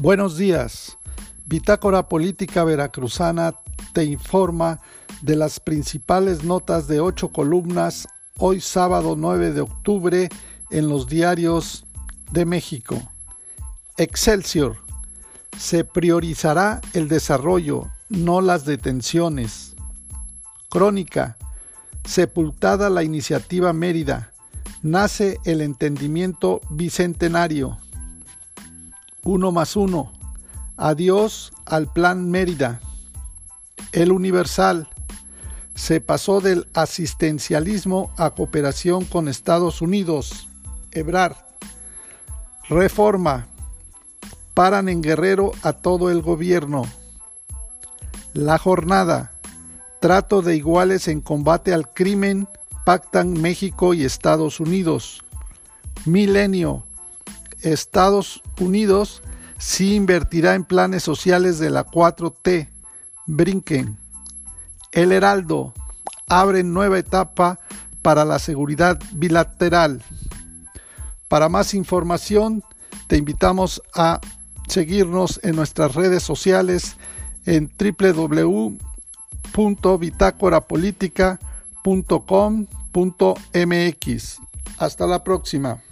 Buenos días. Bitácora Política Veracruzana te informa de las principales notas de ocho columnas hoy sábado 9 de octubre en los diarios de México. Excelsior. Se priorizará el desarrollo, no las detenciones. Crónica. Sepultada la iniciativa Mérida. Nace el entendimiento bicentenario. Uno más uno. Adiós al Plan Mérida. El Universal se pasó del asistencialismo a cooperación con Estados Unidos. Ebrard. Reforma. Paran en Guerrero a todo el gobierno. La jornada. Trato de iguales en combate al crimen. Pactan México y Estados Unidos. Milenio. Estados Unidos sí invertirá en planes sociales de la 4T. Brinquen. El Heraldo abre nueva etapa para la seguridad bilateral. Para más información, te invitamos a seguirnos en nuestras redes sociales en www.bitácorapolítica.com.mx. Hasta la próxima.